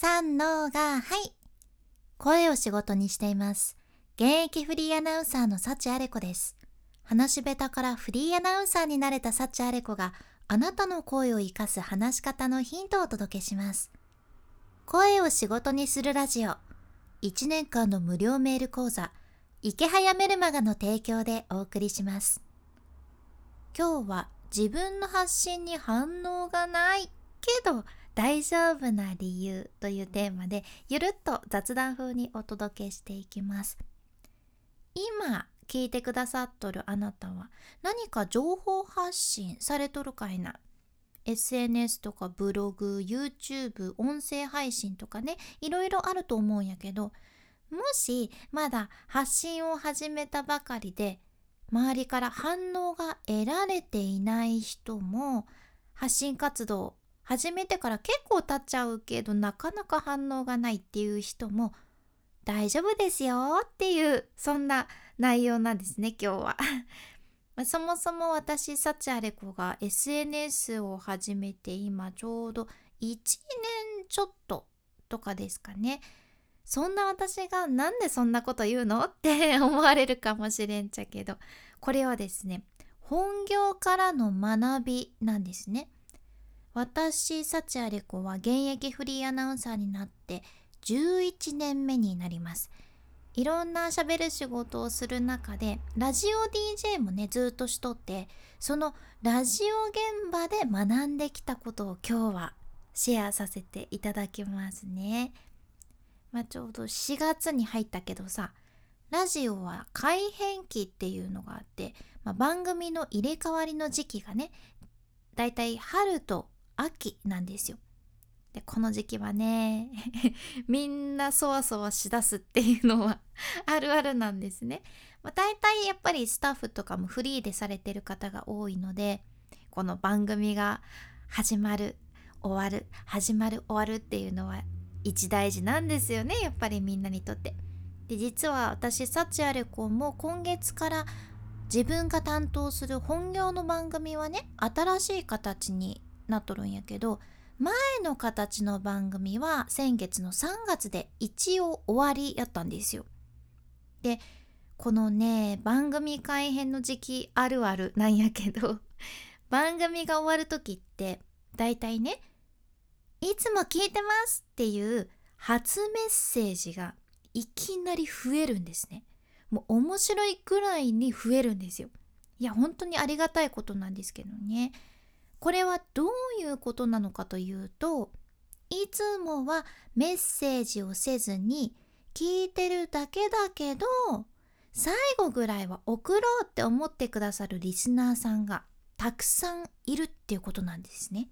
三のがはい。声を仕事にしています。現役フリーアナウンサーの幸あれ子です。話し下手からフリーアナウンサーになれた幸あれ子があなたの声を生かす話し方のヒントをお届けします。声を仕事にするラジオ。1年間の無料メール講座。池早メルマガの提供でお送りします。今日は自分の発信に反応がないけど大丈夫な理由というテーマでゆるっと雑談風にお届けしていきます。今聞いてくださっとるあなたは何か情報発信されとるかいな？SNS とかブログ YouTube 音声配信とかねいろいろあると思うんやけどもしまだ発信を始めたばかりで周りから反応が得られていない人も発信活動始めてから結構経っちゃうけどなかなか反応がないっていう人も大丈夫ですよっていうそんな内容なんですね今日は。そもそも私幸あれ子が SNS を始めて今ちょうど1年ちょっととかですかね。そんな私がなんでそんなこと言うのって 思われるかもしれんちゃけど。これはですね本業からの学びなんですね。私幸あれ子は現役フリーアナウンサーになって11年目になります。いろんな喋る仕事をする中でラジオ DJ もねずっとしとってそのラジオ現場で学んできたことを今日はシェアさせていただきますね、まあ、ちょうど4月に入ったけどさラジオは改編期っていうのがあって、まあ、番組の入れ替わりの時期がねだいたい春と秋なんですよ。でこの時期はね みんなそわそわしだすっていうのはあるあるなんですね。まあ、大体やっぱりスタッフとかもフリーでされてる方が多いのでこの番組が始まる終わる始まる終わるっていうのは一大事なんですよねやっぱりみんなにとって。で実は私幸あれ子も今月から自分が担当する本業の番組はね新しい形になっとるんやけど前の形の番組は先月の3月で一応終わりやったんですよ。でこのね番組改編の時期あるあるなんやけど 番組が終わる時ってだいたいね「いつも聞いてます」っていう初メッセージがいきなり増えるんですね。もう面白いくらいに増えるんですよ。いや本当にありがたいことなんですけどね。これはどういうことなのかというといつもはメッセージをせずに聞いてるだけだけど最後ぐらいは送ろうって思ってくださるリスナーさんがたくさんいるっていうことなんですね。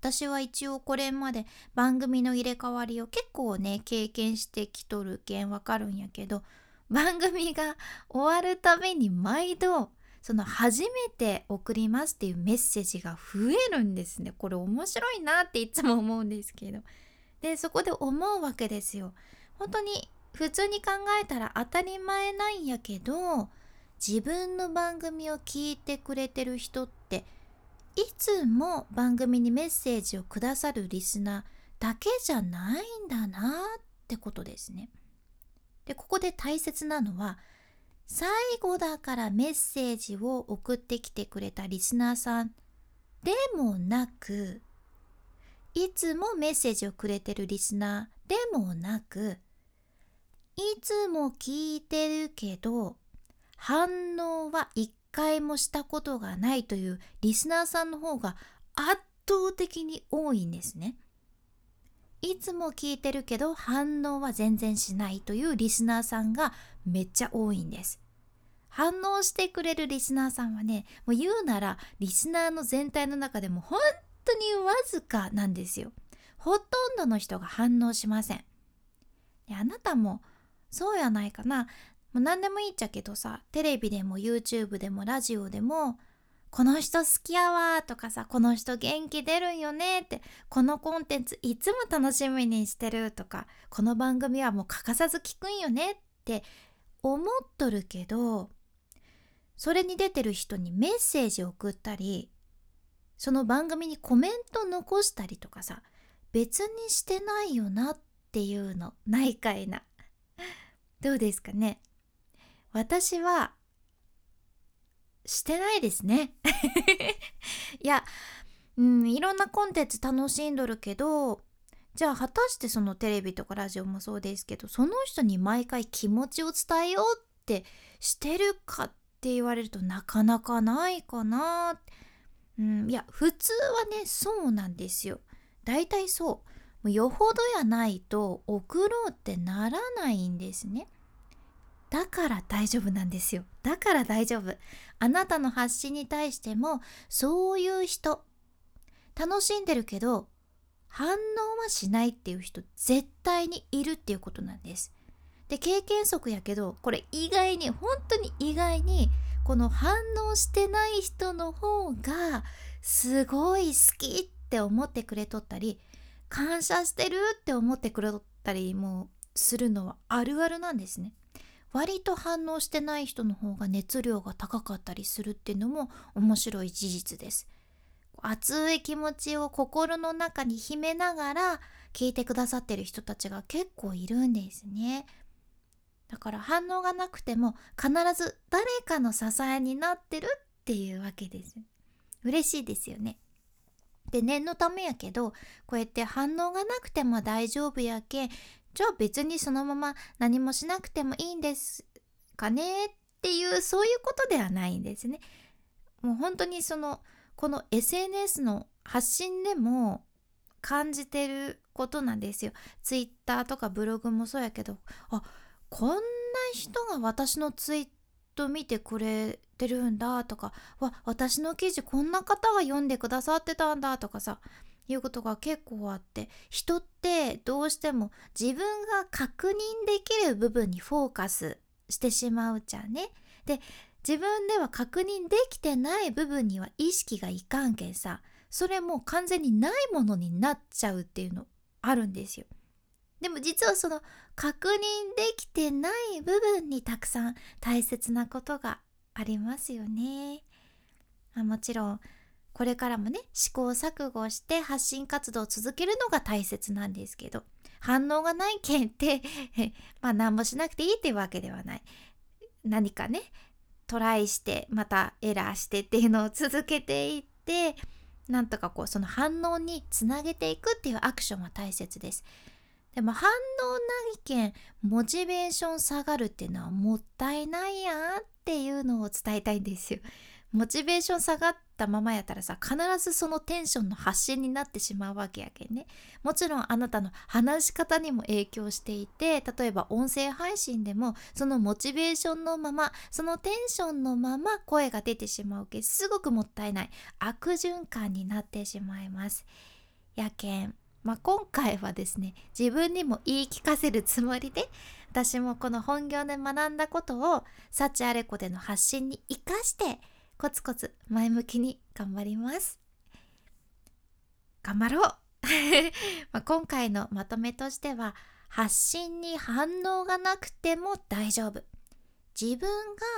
私は一応これまで番組の入れ替わりを結構ね経験してきとるけんわかるんやけど番組が終わるたびに毎度その初めて送りますっていうメッセージが増えるんですね。これ面白いなっていつも思うんですけど。でそこで思うわけですよ。本当に普通に考えたら当たり前なんやけど自分の番組を聞いてくれてる人っていつも番組にメッセージをくださるリスナーだけじゃないんだなってことですね。でここで大切なのは最後だからメッセージを送ってきてくれたリスナーさんでもなくいつもメッセージをくれてるリスナーでもなくいつも聞いてるけど反応は一回もしたことがないというリスナーさんの方が圧倒的に多いんですね。いつも聞いてるけど反応は全然しないというリスナーさんがめっちゃ多いんです。反応してくれるリスナーさんはね、もう言うならリスナーの全体の中でも本当にわずかなんですよ。ほとんどの人が反応しません。であなたもそうやないかな。もう何でもいいっちゃけどさ、テレビでも YouTube でもラジオでもこの人好きやわとかさこの人元気出るんよねってこのコンテンツいつも楽しみにしてるとかこの番組はもう欠かさず聞くんよねって思っとるけどそれに出てる人にメッセージ送ったりその番組にコメント残したりとかさ別にしてないよなっていうのないかいな。どうですかね。私はしてないですね いやうんいろんなコンテンツ楽しんどるけどじゃあ果たしてそのテレビとかラジオもそうですけどその人に毎回気持ちを伝えようってしてるかって言われるとなかなかないかな。うん、いや普通はねそうなんですよ。大体そう。よほどやないと送ろうってならないんですね。だから大丈夫なんですよ。だから大丈夫。あなたの発信に対してもそういう人楽しんでるけど反応はしないっていう人絶対にいるっていうことなんです。で経験則やけどこれ意外に本当に意外にこの反応してない人の方がすごい好きって思ってくれとったり感謝してるって思ってくれとったりもするのはあるあるなんですね。割と反応してない人の方が熱量が高かったりするっていうのも面白い事実です。熱い気持ちを心の中に秘めながら聞いてくださってる人たちが結構いるんですね。だから反応がなくても必ず誰かの支えになってるっていうわけです。嬉しいですよね。で念のためやけどこうやって反応がなくても大丈夫やけじゃあ別にそのまま何もしなくてもいいんですかねっていうそういうことではないんですね。もう本当にそのこの SNS の発信でも感じてることなんですよ。Twitter とかブログもそうやけどあこんな人が私のツイート見てくれてるんだとかわ私の記事こんな方が読んでくださってたんだとかさいうことが結構あって人ってどうしても自分が確認できる部分にフォーカスしてしまうじゃんね。で自分では確認できてない部分には意識がいかんけんさそれも完全にないものになっちゃうっていうのあるんですよ。でも実はその確認できてない部分にたくさん大切なことがありますよね。あもちろんこれからもね試行錯誤して発信活動を続けるのが大切なんですけど反応がない件って まあ何もしなくていいっていうわけではない。何かねトライしてまたエラーしてっていうのを続けていってなんとかこうその反応につなげていくっていうアクションは大切です。でも反応ないけんモチベーション下がるっていうのはもったいないやんっていうのを伝えたいんですよ。モチベーション下がったままやったらさ必ずそのテンションの発信になってしまうわけやけんね。もちろんあなたの話し方にも影響していて例えば音声配信でもそのモチベーションのままそのテンションのまま声が出てしまうけ。すごくもったいない。悪循環になってしまいます。やけん。まあ、今回はですね自分にも言い聞かせるつもりで私もこの本業で学んだことを幸あれ子での発信に生かしてコツコツ前向きに頑張ります。頑張ろう。ま今回のまとめとしては発信に反応がなくても大丈夫。自分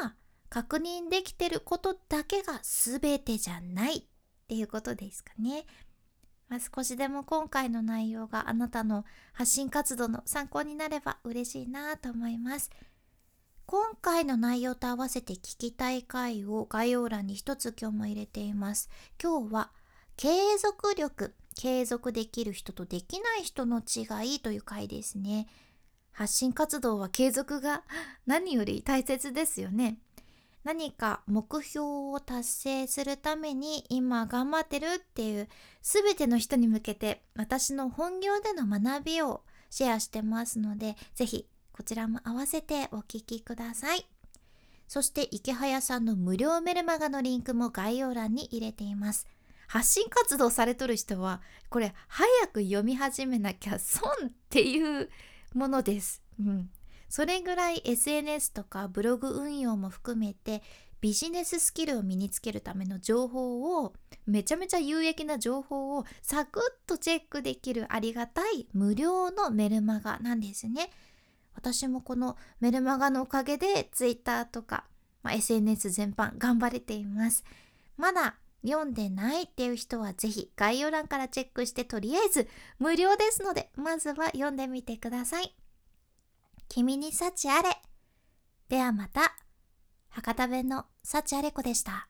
が確認できてることだけが全てじゃない。っていうことですかね、まあ、少しでも今回の内容があなたの発信活動の参考になれば嬉しいなと思います。今回の内容と合わせて聞きたい回を概要欄に一つ今日も入れています。今日は継続力、継続できる人とできない人の違いという回ですね。発信活動は継続が何より大切ですよね。何か目標を達成するために今頑張ってるっていう全ての人に向けて私の本業での学びをシェアしてますので是非こちらも合わせてお聞きください。そして池早さんの無料メルマガのリンクも概要欄に入れています。発信活動されとる人はこれ早く読み始めなきゃ損っていうものです。うん。それぐらい SNS とかブログ運用も含めてビジネススキルを身につけるための情報をめちゃめちゃ有益な情報をサクッとチェックできるありがたい無料のメルマガなんですね。私もこのメルマガのおかげで Twitter とか、まあ、SNS 全般頑張れています。まだ読んでないっていう人はぜひ概要欄からチェックしてとりあえず無料ですのでまずは読んでみてください。君に幸あれ。ではまた。博多弁の幸あれ子でした。